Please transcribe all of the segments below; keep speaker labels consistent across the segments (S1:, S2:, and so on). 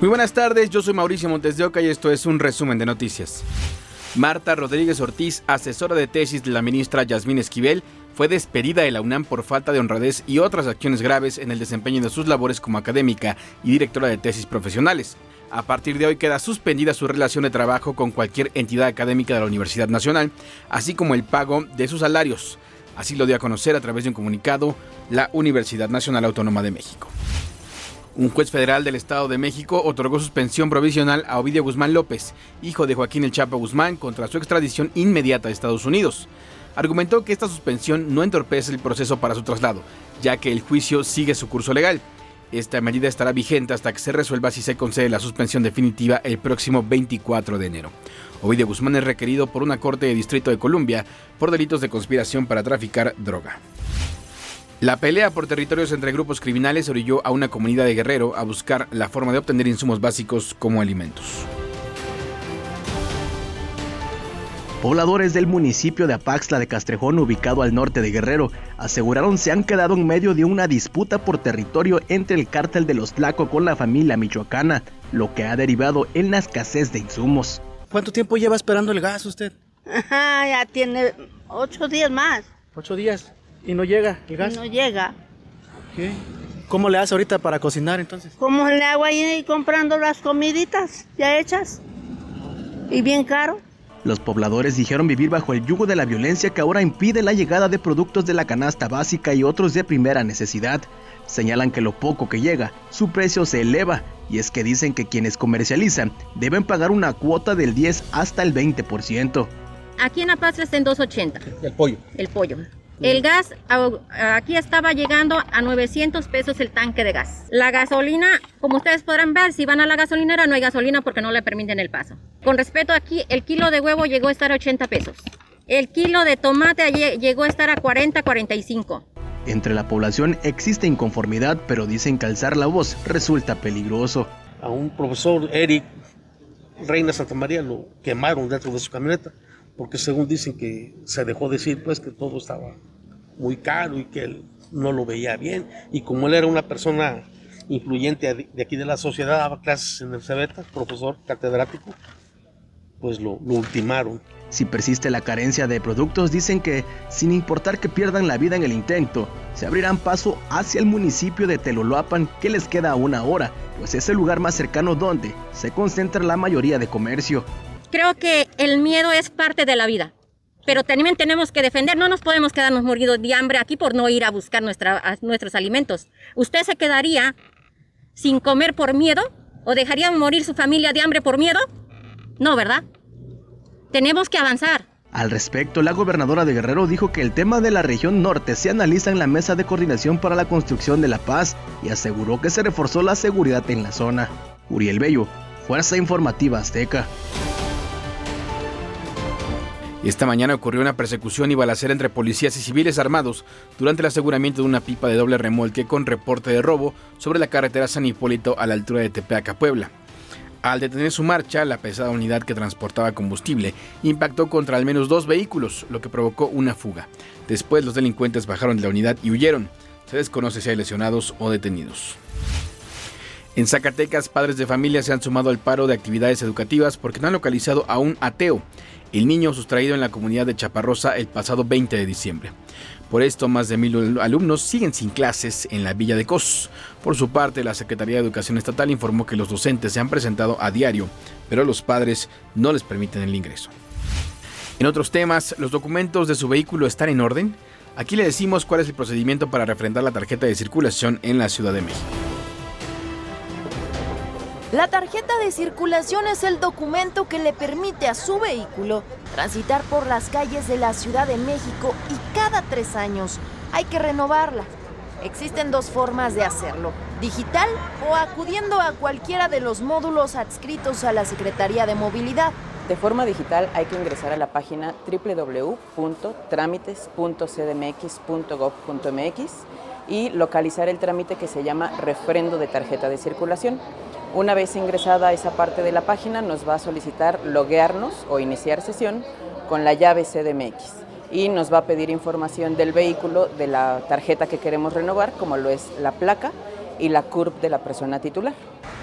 S1: Muy buenas tardes, yo soy Mauricio Montes de Oca y esto es un resumen de noticias. Marta Rodríguez Ortiz, asesora de tesis de la ministra Yasmín Esquivel, fue despedida de la UNAM por falta de honradez y otras acciones graves en el desempeño de sus labores como académica y directora de tesis profesionales. A partir de hoy queda suspendida su relación de trabajo con cualquier entidad académica de la Universidad Nacional, así como el pago de sus salarios. Así lo dio a conocer a través de un comunicado la Universidad Nacional Autónoma de México. Un juez federal del Estado de México otorgó suspensión provisional a Ovidio Guzmán López, hijo de Joaquín El Chapo Guzmán, contra su extradición inmediata a Estados Unidos. Argumentó que esta suspensión no entorpece el proceso para su traslado, ya que el juicio sigue su curso legal. Esta medida estará vigente hasta que se resuelva si se concede la suspensión definitiva el próximo 24 de enero. Ovidio Guzmán es requerido por una corte de distrito de Columbia por delitos de conspiración para traficar droga. La pelea por territorios entre grupos criminales orilló a una comunidad de Guerrero a buscar la forma de obtener insumos básicos como alimentos.
S2: Pobladores del municipio de Apaxla de Castrejón, ubicado al norte de Guerrero, aseguraron se han quedado en medio de una disputa por territorio entre el cártel de los Tlaco con la familia michoacana, lo que ha derivado en la escasez de insumos.
S3: ¿Cuánto tiempo lleva esperando el gas usted?
S4: Ajá, ya tiene ocho días más.
S3: Ocho días. ¿Y no llega el gas?
S4: No llega.
S3: ¿Qué? ¿Cómo le hace ahorita para cocinar entonces?
S4: ¿Cómo le hago ahí comprando las comiditas ya hechas? Y bien caro.
S2: Los pobladores dijeron vivir bajo el yugo de la violencia que ahora impide la llegada de productos de la canasta básica y otros de primera necesidad. Señalan que lo poco que llega, su precio se eleva, y es que dicen que quienes comercializan deben pagar una cuota del 10 hasta el 20%.
S5: Aquí en Apaz está en 280.
S3: El pollo.
S5: El pollo. El gas aquí estaba llegando a 900 pesos el tanque de gas. La gasolina, como ustedes podrán ver, si van a la gasolinera no hay gasolina porque no le permiten el paso. Con respecto aquí, el kilo de huevo llegó a estar a 80 pesos. El kilo de tomate llegó a estar a 40, 45.
S2: Entre la población existe inconformidad, pero dicen que alzar la voz resulta peligroso.
S6: A un profesor, Eric Reina Santa María, lo quemaron dentro de su camioneta porque según dicen que se dejó decir pues que todo estaba muy caro y que él no lo veía bien y como él era una persona influyente de aquí de la sociedad, daba clases en el Cebeta, profesor catedrático, pues lo, lo ultimaron.
S2: Si persiste la carencia de productos, dicen que, sin importar que pierdan la vida en el intento, se abrirán paso hacia el municipio de Teloloapan, que les queda una hora, pues es el lugar más cercano donde se concentra la mayoría de comercio
S5: creo que el miedo es parte de la vida. Pero también tenemos que defender, no nos podemos quedarnos moridos de hambre aquí por no ir a buscar nuestros alimentos. ¿Usted se quedaría sin comer por miedo? ¿O dejaría morir su familia de hambre por miedo? No, ¿verdad? Tenemos que avanzar.
S2: Al respecto, la gobernadora de Guerrero dijo que el tema de la región norte se analiza en la mesa de coordinación para la construcción de la paz y aseguró que se reforzó la seguridad en la zona. Uriel Bello, Fuerza Informativa Azteca.
S1: Esta mañana ocurrió una persecución y balacera entre policías y civiles armados durante el aseguramiento de una pipa de doble remolque con reporte de robo sobre la carretera San Hipólito a la altura de Tepeaca, Puebla. Al detener su marcha, la pesada unidad que transportaba combustible impactó contra al menos dos vehículos, lo que provocó una fuga. Después los delincuentes bajaron de la unidad y huyeron. Se desconoce si hay lesionados o detenidos. En Zacatecas, padres de familia se han sumado al paro de actividades educativas porque no han localizado a un ateo el niño sustraído en la comunidad de Chaparrosa el pasado 20 de diciembre. Por esto, más de mil alumnos siguen sin clases en la Villa de Cos. Por su parte, la Secretaría de Educación Estatal informó que los docentes se han presentado a diario, pero los padres no les permiten el ingreso. En otros temas, ¿los documentos de su vehículo están en orden? Aquí le decimos cuál es el procedimiento para refrendar la tarjeta de circulación en la Ciudad de México.
S7: La tarjeta de circulación es el documento que le permite a su vehículo transitar por las calles de la Ciudad de México y cada tres años hay que renovarla. Existen dos formas de hacerlo, digital o acudiendo a cualquiera de los módulos adscritos a la Secretaría de Movilidad.
S8: De forma digital hay que ingresar a la página www.trámites.cdmx.gov.mx y localizar el trámite que se llama refrendo de tarjeta de circulación. Una vez ingresada a esa parte de la página, nos va a solicitar loguearnos o iniciar sesión con la llave CDMX y nos va a pedir información del vehículo, de la tarjeta que queremos renovar, como lo es la placa y la CURP de la persona titular.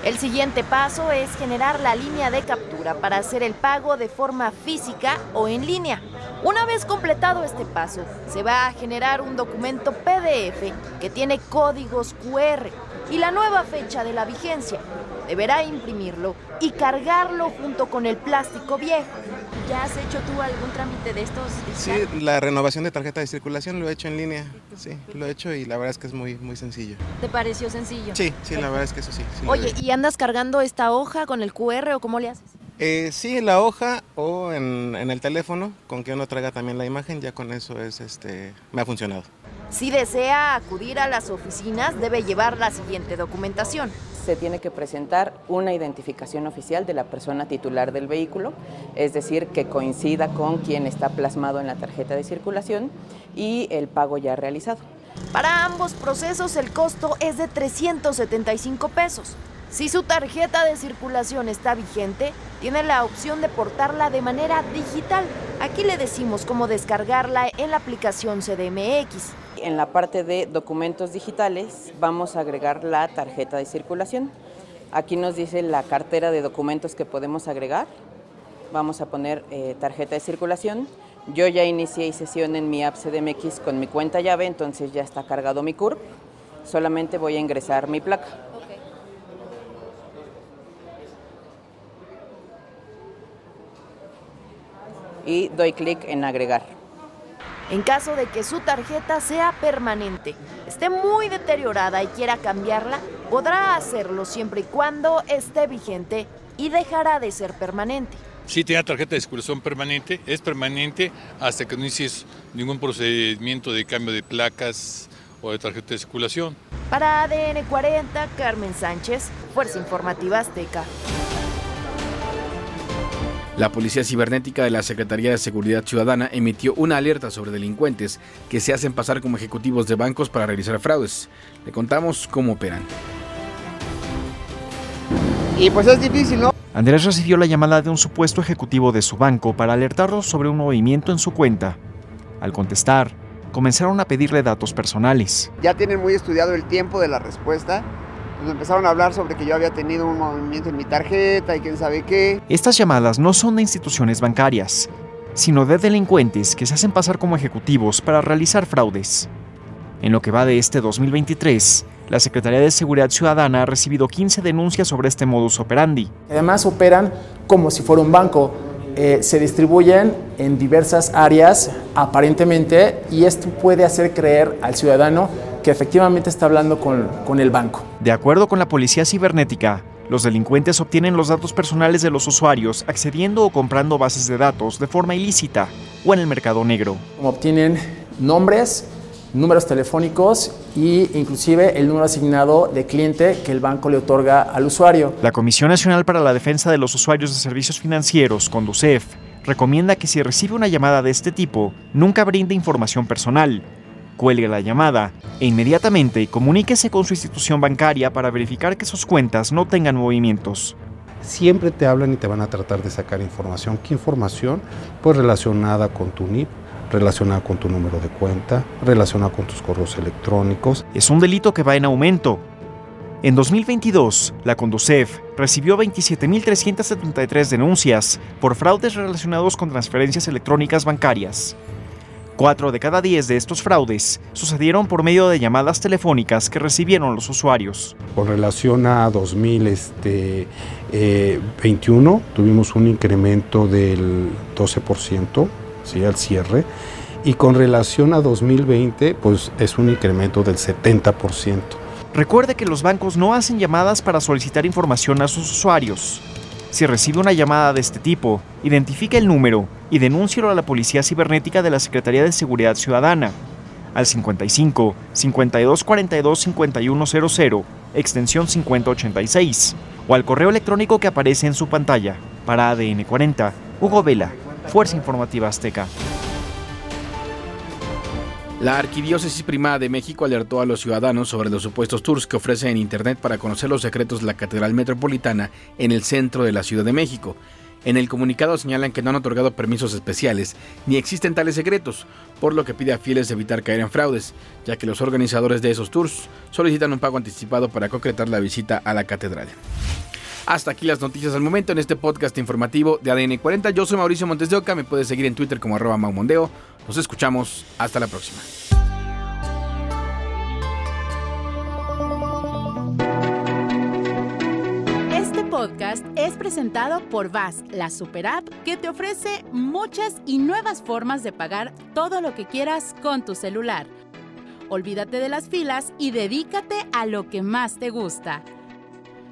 S7: El siguiente paso es generar la línea de captura para hacer el pago de forma física o en línea. Una vez completado este paso, se va a generar un documento PDF que tiene códigos QR y la nueva fecha de la vigencia. Deberá imprimirlo y cargarlo junto con el plástico viejo.
S9: ¿Ya has hecho tú algún trámite de estos?
S10: Sí, la renovación de tarjeta de circulación lo he hecho en línea. Sí, lo he hecho y la verdad es que es muy, muy sencillo.
S9: ¿Te pareció sencillo?
S10: Sí, sí, la verdad es que eso sí. sí
S7: Oye, ¿y andas cargando esta hoja con el QR o cómo le haces?
S10: Eh, sí, en la hoja o en, en, el teléfono, con que uno traiga también la imagen, ya con eso es, este, me ha funcionado.
S7: Si desea acudir a las oficinas, debe llevar la siguiente documentación.
S8: Se tiene que presentar una identificación oficial de la persona titular del vehículo, es decir, que coincida con quien está plasmado en la tarjeta de circulación y el pago ya realizado.
S7: Para ambos procesos el costo es de 375 pesos. Si su tarjeta de circulación está vigente, tiene la opción de portarla de manera digital. Aquí le decimos cómo descargarla en la aplicación CDMX.
S8: En la parte de documentos digitales vamos a agregar la tarjeta de circulación. Aquí nos dice la cartera de documentos que podemos agregar. Vamos a poner eh, tarjeta de circulación. Yo ya inicié sesión en mi app CDMX con mi cuenta llave, entonces ya está cargado mi CURP. Solamente voy a ingresar mi placa. Y doy clic en agregar.
S7: En caso de que su tarjeta sea permanente, esté muy deteriorada y quiera cambiarla, podrá hacerlo siempre y cuando esté vigente y dejará de ser permanente.
S11: Si tiene tarjeta de circulación permanente, es permanente hasta que no inicies ningún procedimiento de cambio de placas o de tarjeta de circulación.
S7: Para ADN 40, Carmen Sánchez, Fuerza Informativa Azteca.
S1: La Policía Cibernética de la Secretaría de Seguridad Ciudadana emitió una alerta sobre delincuentes que se hacen pasar como ejecutivos de bancos para realizar fraudes. Le contamos cómo operan.
S12: Y pues es difícil, ¿no?
S13: Andrés recibió la llamada de un supuesto ejecutivo de su banco para alertarlo sobre un movimiento en su cuenta. Al contestar, comenzaron a pedirle datos personales.
S12: Ya tienen muy estudiado el tiempo de la respuesta pues empezaron a hablar sobre que yo había tenido un movimiento en mi tarjeta y quién sabe qué.
S13: Estas llamadas no son de instituciones bancarias, sino de delincuentes que se hacen pasar como ejecutivos para realizar fraudes. En lo que va de este 2023, la Secretaría de Seguridad Ciudadana ha recibido 15 denuncias sobre este modus operandi.
S14: Además operan como si fuera un banco. Eh, se distribuyen en diversas áreas aparentemente y esto puede hacer creer al ciudadano que efectivamente está hablando con, con el banco.
S13: De acuerdo con la Policía Cibernética, los delincuentes obtienen los datos personales de los usuarios accediendo o comprando bases de datos de forma ilícita o en el mercado negro.
S14: Obtienen nombres, números telefónicos e inclusive el número asignado de cliente que el banco le otorga al usuario.
S13: La Comisión Nacional para la Defensa de los Usuarios de Servicios Financieros, CONDUCEF, recomienda que si recibe una llamada de este tipo, nunca brinde información personal, cuelgue la llamada e inmediatamente comuníquese con su institución bancaria para verificar que sus cuentas no tengan movimientos.
S15: Siempre te hablan y te van a tratar de sacar información. ¿Qué información? Pues relacionada con tu NIP, relacionada con tu número de cuenta, relacionada con tus correos electrónicos.
S13: Es un delito que va en aumento. En 2022, la Conducef recibió 27.373 denuncias por fraudes relacionados con transferencias electrónicas bancarias. Cuatro de cada diez de estos fraudes sucedieron por medio de llamadas telefónicas que recibieron los usuarios.
S15: Con relación a 2021, eh, tuvimos un incremento del 12%, ¿sí? al cierre, y con relación a 2020, pues es un incremento del 70%.
S13: Recuerde que los bancos no hacen llamadas para solicitar información a sus usuarios. Si recibe una llamada de este tipo, identifique el número y denúncielo a la Policía Cibernética de la Secretaría de Seguridad Ciudadana al 55 52 42 5100, extensión 5086, o al correo electrónico que aparece en su pantalla. Para ADN 40, Hugo Vela, Fuerza Informativa Azteca.
S1: La Arquidiócesis Primada de México alertó a los ciudadanos sobre los supuestos tours que ofrece en Internet para conocer los secretos de la Catedral Metropolitana en el centro de la Ciudad de México. En el comunicado señalan que no han otorgado permisos especiales ni existen tales secretos, por lo que pide a fieles evitar caer en fraudes, ya que los organizadores de esos tours solicitan un pago anticipado para concretar la visita a la catedral. Hasta aquí las noticias al momento en este podcast informativo de ADN 40. Yo soy Mauricio Montes de Oca, me puedes seguir en Twitter como arroba maumondeo. Nos escuchamos, hasta la próxima.
S16: Este podcast es presentado por VAS, la super app que te ofrece muchas y nuevas formas de pagar todo lo que quieras con tu celular. Olvídate de las filas y dedícate a lo que más te gusta